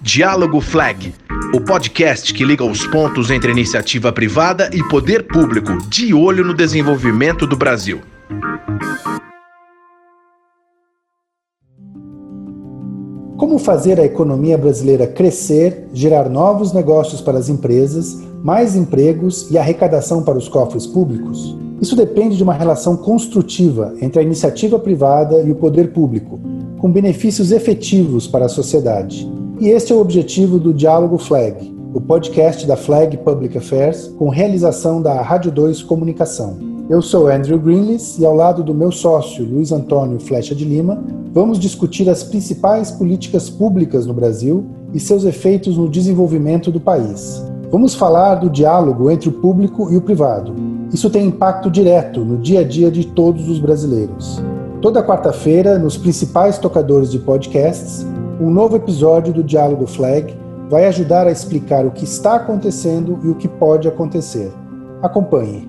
Diálogo Flag, o podcast que liga os pontos entre iniciativa privada e poder público, de olho no desenvolvimento do Brasil. Como fazer a economia brasileira crescer, gerar novos negócios para as empresas, mais empregos e arrecadação para os cofres públicos? Isso depende de uma relação construtiva entre a iniciativa privada e o poder público, com benefícios efetivos para a sociedade. E este é o objetivo do Diálogo Flag, o podcast da Flag Public Affairs, com realização da Rádio 2 Comunicação. Eu sou Andrew Greenlees e ao lado do meu sócio Luiz Antônio Flecha de Lima, vamos discutir as principais políticas públicas no Brasil e seus efeitos no desenvolvimento do país. Vamos falar do diálogo entre o público e o privado, isso tem impacto direto no dia a dia de todos os brasileiros. Toda quarta-feira, nos principais tocadores de podcasts, um novo episódio do Diálogo Flag vai ajudar a explicar o que está acontecendo e o que pode acontecer. Acompanhe.